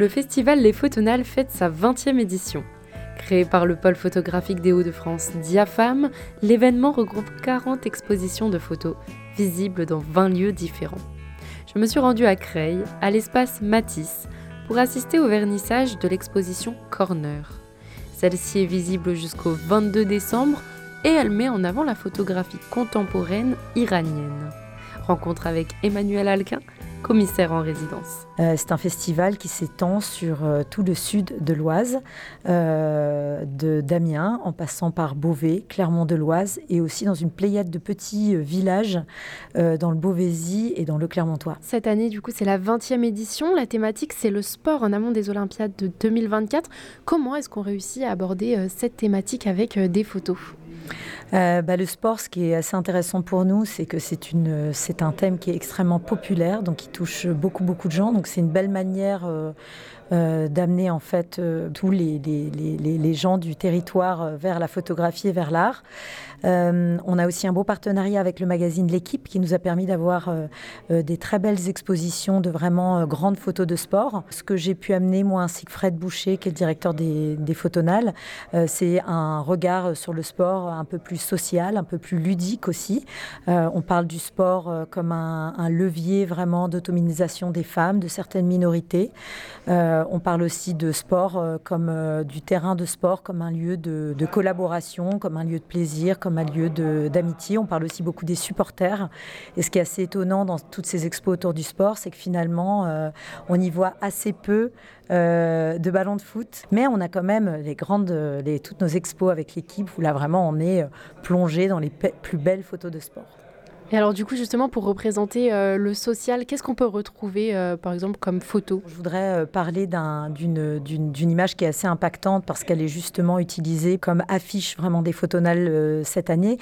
le festival Les Photonales fête sa 20e édition. Créé par le pôle photographique des Hauts-de-France Diafam, l'événement regroupe 40 expositions de photos visibles dans 20 lieux différents. Je me suis rendue à Creil, à l'espace Matisse, pour assister au vernissage de l'exposition Corner. Celle-ci est visible jusqu'au 22 décembre et elle met en avant la photographie contemporaine iranienne. Rencontre avec Emmanuel Alquin, commissaire en résidence. Euh, c'est un festival qui s'étend sur euh, tout le sud de l'Oise, euh, de Damien, en passant par Beauvais, Clermont-de-Loise, et aussi dans une pléiade de petits villages dans le Beauvaisis et dans le Clermontois. Cette année, du coup, c'est la 20e édition. La thématique, c'est le sport en amont des Olympiades de 2024. Comment est-ce qu'on réussit à aborder cette thématique avec des photos? Euh, bah, le sport, ce qui est assez intéressant pour nous, c'est que c'est un thème qui est extrêmement populaire, donc qui touche beaucoup beaucoup de gens. Donc c'est une belle manière euh, euh, d'amener en fait euh, tous les, les, les, les, gens du territoire euh, vers la photographie et vers l'art. on a aussi un beau partenariat avec le magazine L'équipe qui nous a permis d'avoir des très belles expositions de vraiment grandes photos de sport. Ce que j'ai pu amener, moi, ainsi que Fred Boucher, qui est le directeur des, des Photonales, c'est un regard sur le sport un peu plus social, un peu plus ludique aussi. on parle du sport comme un, levier vraiment d'autonomisation des femmes, de certaines minorités. On parle aussi de sport euh, comme euh, du terrain de sport, comme un lieu de, collaboration, comme un lieu de plaisir, comme un lieu d'amitié. On parle aussi beaucoup des supporters. Et ce qui est assez étonnant dans toutes ces expos autour du sport, c'est que finalement, on y voit assez peu de ballons de foot. Mais on a quand même les grandes, toutes nos expos avec l'équipe où là vraiment on est plongé dans les plus belles photos de sport. Et alors du coup justement pour représenter euh, le social, qu'est-ce qu'on peut retrouver euh, par exemple comme photo? Je voudrais euh, parler d'une image qui est assez impactante parce qu'elle est justement utilisée comme affiche vraiment des photonales cette année.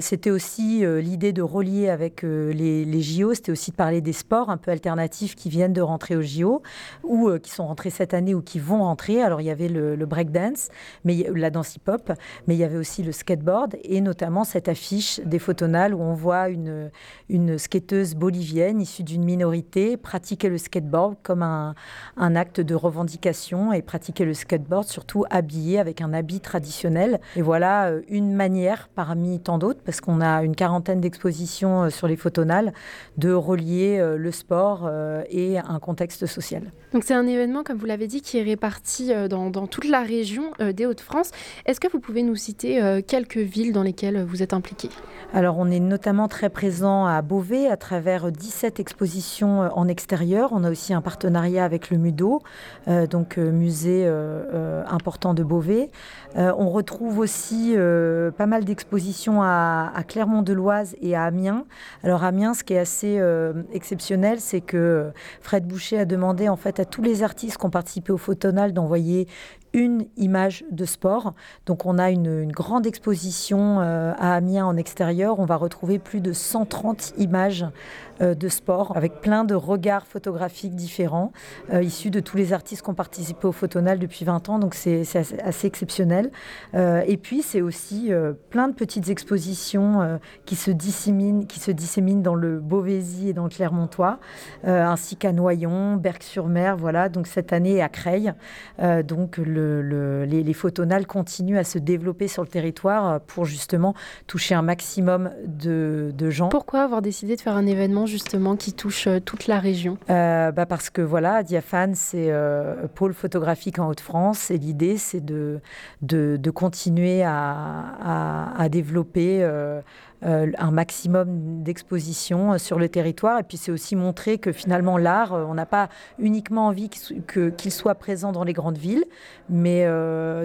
c'était aussi l'idée de relier avec les, JO, c'était aussi de parler des sports un peu alternatifs qui viennent de rentrer aux JO ou qui sont rentrés cette année ou qui vont rentrer. Alors il y avait le, le breakdance, mais la danse hip-hop, mais il y avait aussi le skateboard et notamment cette affiche des photonales où on voit une, une skateuse bolivienne issue d'une minorité pratiquer le skateboard comme un, un, acte de revendication et pratiquer le skateboard surtout habillée avec un habit traditionnel. Et voilà euh, une manière parmi tant d'autres, parce qu'on a une quarantaine d'expositions euh, sur les photonales, de relier euh, le sport et un contexte social. Donc c'est un événement, comme vous l'avez dit, qui est réparti dans, dans toute la région des Hauts-de-France. Est-ce que vous pouvez nous citer quelques villes dans lesquelles vous êtes impliqué Alors on est notamment très présent à Beauvais à travers 17 expositions euh, en extérieur. On a aussi un partenariat avec le MUDO, euh, donc euh, musée important de Beauvais. on retrouve aussi pas mal d'expositions à, Clermont-de-Loise et à Amiens. Alors Amiens, ce qui est assez exceptionnel, c'est que Fred Boucher a demandé en fait à tous les artistes qui ont participé au Photonal d'envoyer une image de sport. Donc on a une, grande exposition euh, à Amiens en extérieur. On va retrouver plus de 130 images de sport avec plein de regards photographiques différents euh, issus de tous les artistes qui ont participé au Photonal depuis 20 ans. Donc c'est assez, exceptionnel. et puis c'est aussi plein de petites expositions qui se disséminent, dans le Beauvaisis et dans le Clermontois, ainsi qu'à Noyon, Berck-sur-Mer. Voilà. Donc cette année à Creil. donc le les, photonales continuent à se développer sur le territoire pour justement toucher un maximum de, gens. Pourquoi avoir décidé de faire un événement justement qui touche euh, toute la région. Euh, bah Parce que voilà, Diaphane, c'est euh, pôle photographique en Haute-France et l'idée c'est de, continuer à, à, développer un maximum d'exposition euh, sur le territoire. Et puis c'est aussi montrer que finalement l'art, euh, on n'a pas uniquement envie qu'il soit présent dans les grandes villes, mais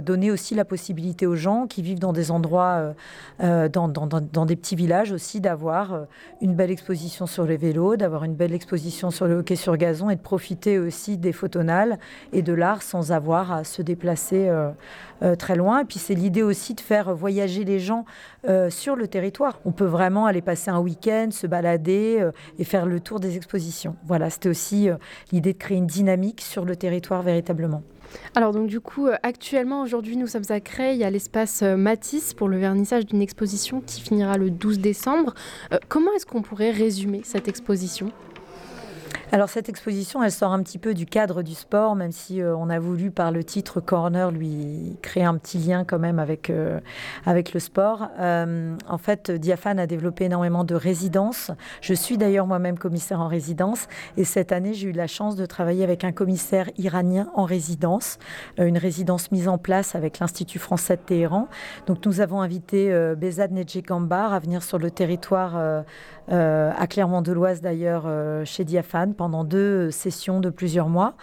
donner aussi la possibilité aux gens qui vivent dans des endroits, dans, dans, des petits villages aussi, d'avoir une belle exposition sur les vélos, d'avoir une belle exposition sur le hockey sur gazon et de profiter aussi des photonales et de l'art sans avoir à se déplacer très loin. Et puis c'est l'idée aussi de faire voyager les gens sur le territoire on peut vraiment aller passer un week-end, se balader euh, et faire le tour des expositions. Voilà, c'était aussi euh, l'idée de créer une dynamique sur le territoire véritablement. Alors donc du coup, euh, actuellement, aujourd'hui, nous sommes à Creil, à l'espace Matisse, pour le vernissage d'une exposition qui finira le 12 décembre. comment est-ce qu'on pourrait résumer cette exposition? Alors cette exposition, elle sort un petit peu du cadre du sport, même si euh, on a voulu par le titre Corner lui créer un petit lien quand même avec, euh, avec le sport. Euh, en fait, Diaphane a développé énormément de résidences. Je suis d'ailleurs moi-même commissaire en résidence et cette année, j'ai eu la chance de travailler avec un commissaire iranien en résidence, une résidence mise en place avec l'Institut français de Téhéran. Donc nous avons invité Bezad Nedjegambar à venir sur le territoire à Clermont-de-Loise d'ailleurs chez Diaphane pendant deux sessions de plusieurs mois.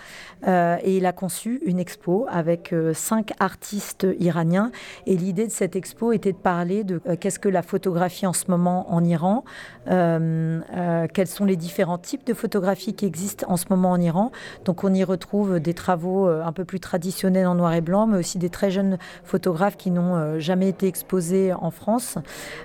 Euh, et il a conçu une expo avec euh, cinq artistes iraniens. Et l'idée de cette expo était de parler de euh, qu'est-ce que la photographie en ce moment en Iran, quels sont les différents types de photographie qui existent en ce moment en Iran. Donc on y retrouve des travaux un peu plus traditionnels en noir et blanc, mais aussi des très jeunes photographes qui n'ont jamais été exposés en France,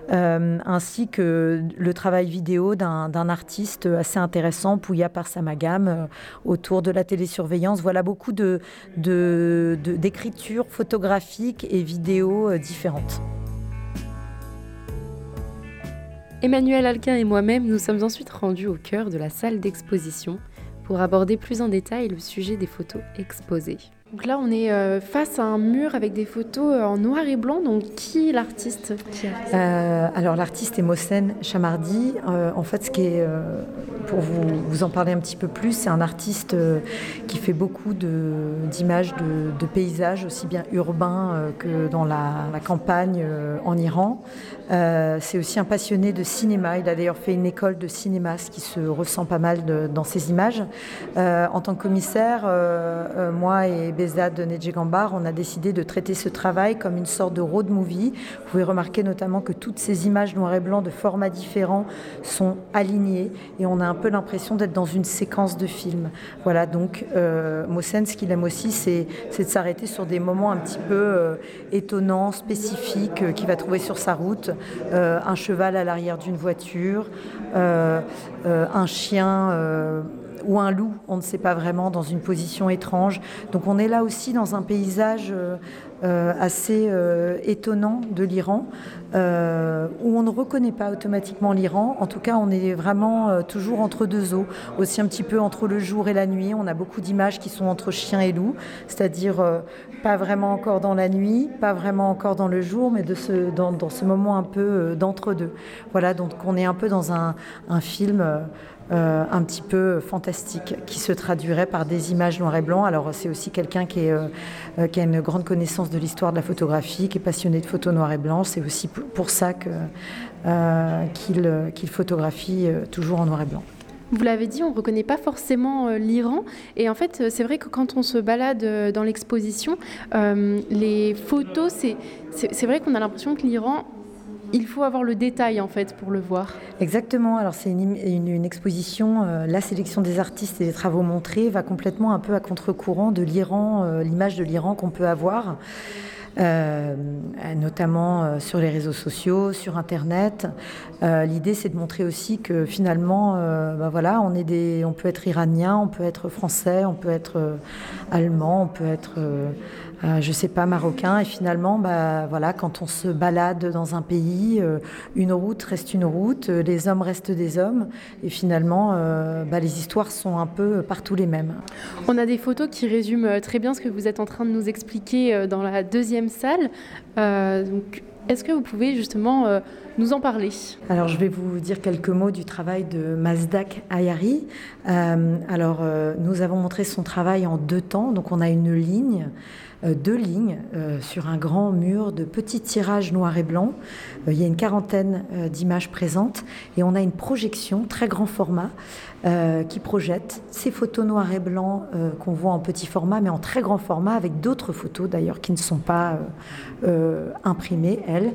ainsi que le travail vidéo d'un artiste assez intéressant, Pouya par Samagam euh, autour de la télésurveillance. Voilà beaucoup de, d'écritures photographiques et vidéos euh, différentes. Emmanuel Alquin et moi-même nous sommes ensuite rendus au cœur de la salle d'exposition pour aborder plus en détail le sujet des photos exposées. Donc là, on est euh, face à un mur avec des photos euh, en noir et blanc. Donc, qui est l'artiste euh, Alors, l'artiste est Mohsen Chamardi. en fait, ce qui est, pour vous, vous, en parler un petit peu plus, c'est un artiste qui fait beaucoup d'images de, paysages, aussi bien urbains que dans la, la campagne en Iran. c'est aussi un passionné de cinéma. Il a d'ailleurs fait une école de cinéma, ce qui se ressent pas mal de, dans ses images. en tant que commissaire, moi et de Nedjegambar, on a décidé de traiter ce travail comme une sorte de road movie. Vous pouvez remarquer notamment que toutes ces images noir et blanc de formats différents sont alignées et on a un peu l'impression d'être dans une séquence de film. Voilà, donc euh, Mossen, ce qu'il aime aussi, c'est de s'arrêter sur des moments un petit peu euh, étonnants, spécifiques, euh, qu'il va trouver sur sa route. Euh, un cheval à l'arrière d'une voiture, un chien ou un loup, on ne sait pas vraiment, dans une position étrange. Donc on est là aussi dans un paysage euh, euh, assez euh, étonnant de l'Iran, où on ne reconnaît pas automatiquement l'Iran. En tout cas, on est vraiment toujours entre deux eaux, aussi un petit peu entre le jour et la nuit. On a beaucoup d'images qui sont entre chien et loup, c'est-à-dire pas vraiment encore dans la nuit, pas vraiment encore dans le jour, mais de ce, dans, ce moment un peu d'entre-deux. Voilà, donc on est un peu dans un, un film euh, un petit peu fantastique qui se traduirait par des images noir et blanc. Alors c'est aussi quelqu'un qui, euh, euh, qui, a une grande connaissance de l'histoire de la photographie, qui est passionné de photos noir et blanc. C'est aussi pour ça qu'il photographie toujours en noir et blanc. Vous l'avez dit, on ne reconnaît pas forcément l'Iran. Et en fait, c'est vrai que quand on se balade dans l'exposition, les photos, c'est vrai qu'on a l'impression que l'Iran il faut avoir le détail en fait pour le voir. Exactement. Alors c'est une, exposition. Euh, la sélection des artistes et des travaux montrés va complètement un peu à contre-courant de l'Iran, euh, l'image de l'Iran qu'on peut avoir. Euh, notamment sur les réseaux sociaux, sur Internet. L'idée, c'est de montrer aussi que finalement, bah voilà, on, est des, on peut être iranien, on peut être français, on peut être allemand, on peut être euh, je sais pas, marocain. Et finalement, bah, voilà, quand on se balade dans un pays, euh, une route reste une route, euh, les hommes restent des hommes. Et finalement, bah, les histoires sont un peu partout les mêmes. On a des photos qui résument très bien ce que vous êtes en train de nous expliquer dans la deuxième salle. donc, est-ce que vous pouvez justement nous en parler Alors je vais vous dire quelques mots du travail de Mazdak Ayari. alors nous avons montré son travail en deux temps, donc on a une ligne euh, deux lignes euh, sur un grand mur de petits tirages noirs et blancs. Euh, il y a une quarantaine d'images présentes et on a une projection très grand format qui projette ces photos noirs et blancs qu'on voit en petit format mais en très grand format avec d'autres photos d'ailleurs qui ne sont pas imprimées, elles.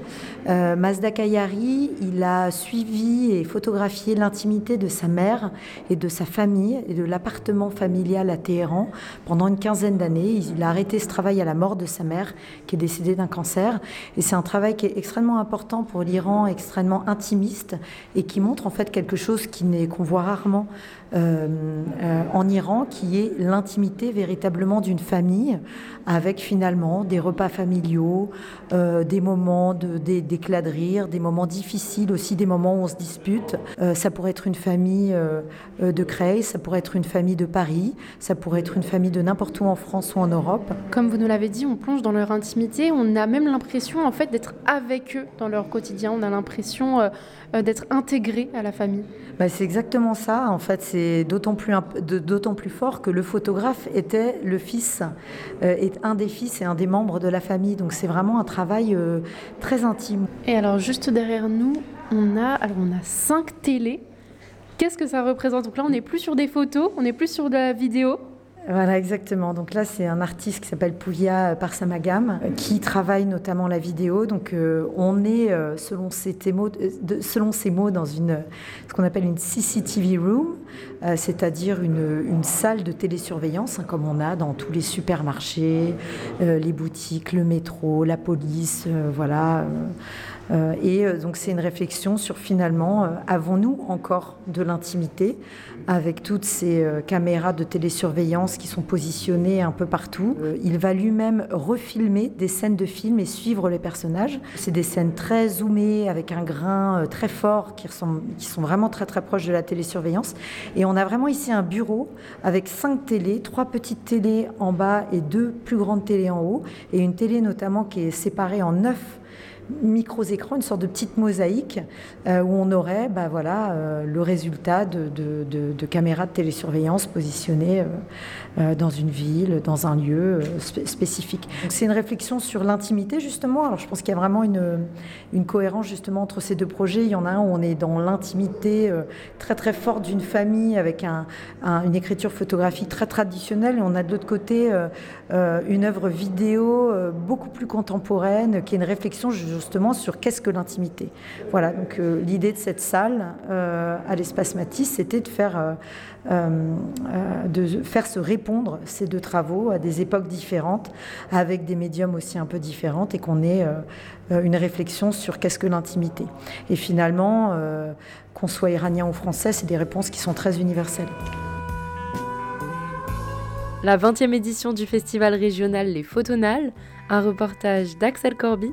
Mazda Il a suivi et photographié l'intimité de sa mère et de sa famille et de l'appartement familial à Téhéran pendant une quinzaine d'années. Il a arrêté ce travail à la mort de sa mère, qui est décédée d'un cancer. Et c'est un travail qui est extrêmement important pour l'Iran, extrêmement intimiste, et qui montre en fait quelque chose qu'on voit rarement en Iran, qui est l'intimité véritablement d'une famille, avec finalement des repas familiaux, euh, des moments moments d'éclat de, rire, des moments difficiles aussi, des moments où on se dispute. Euh, ça pourrait être une famille euh, de Creil, ça pourrait être une famille de Paris, ça pourrait être une famille de n'importe où en France ou en Europe. Comme vous nous l'avez dit, on plonge dans leur intimité, on a même l'impression en fait d'être avec eux dans leur quotidien, on a l'impression d'être intégré à la famille. Bah, c'est exactement ça. En fait, c'est d'autant plus, d'autant plus fort que le photographe était le fils, euh, est un des fils et un des membres de la famille. Donc c'est vraiment un travail euh, très intime. Et alors juste derrière nous, on a, alors on a cinq télés. Qu'est-ce que ça représente? Donc là, on n'est plus sur des photos, on n'est plus sur de la vidéo. Voilà, exactement. Donc là, c'est un artiste qui s'appelle Pouya Parsamagam, euh, qui travaille notamment la vidéo. Donc euh, on est, euh, selon, ses mots, selon ses mots, dans une, ce qu'on appelle une CCTV room, c'est-à-dire une, salle de télésurveillance, hein, comme on a dans tous les supermarchés, les boutiques, le métro, la police, voilà. Et donc c'est une réflexion sur finalement, avons-nous encore de l'intimité avec toutes ces caméras de télésurveillance qui sont positionnés un peu partout? Euh, il va lui-même refilmer des scènes de film et suivre les personnages. C'est des scènes très zoomées, avec un grain euh, très fort, qui, qui sont vraiment très très proches de la télésurveillance. Et on a vraiment ici un bureau avec cinq télés, trois petites télés en bas et deux plus grandes télés en haut, et une télé notamment qui est séparée en neuf micros écrans, une sorte de petite mosaïque euh, où on aurait bah, voilà, euh, le résultat de, de, caméras de télésurveillance positionnées euh, dans une ville, dans un lieu spécifique. C'est une réflexion sur l'intimité justement. Alors je pense qu'il y a vraiment une, une, cohérence justement entre ces deux projets. Il y en a un où on est dans l'intimité très très forte d'une famille avec un, une écriture photographique très traditionnelle et on a de l'autre côté une œuvre vidéo beaucoup plus contemporaine qui est une réflexion justement sur qu'est-ce que l'intimité. Voilà, donc euh, l'idée de cette salle euh, à l'espace Matisse, c'était de faire, euh, de faire se répondre ces deux travaux à des époques différentes, avec des médiums aussi un peu différentes, et qu'on ait une réflexion sur qu'est-ce que l'intimité. Et finalement, qu'on soit iranien ou français, c'est des réponses qui sont très universelles. La 20e édition du festival régional Les Photonales, un reportage d'Axel Corby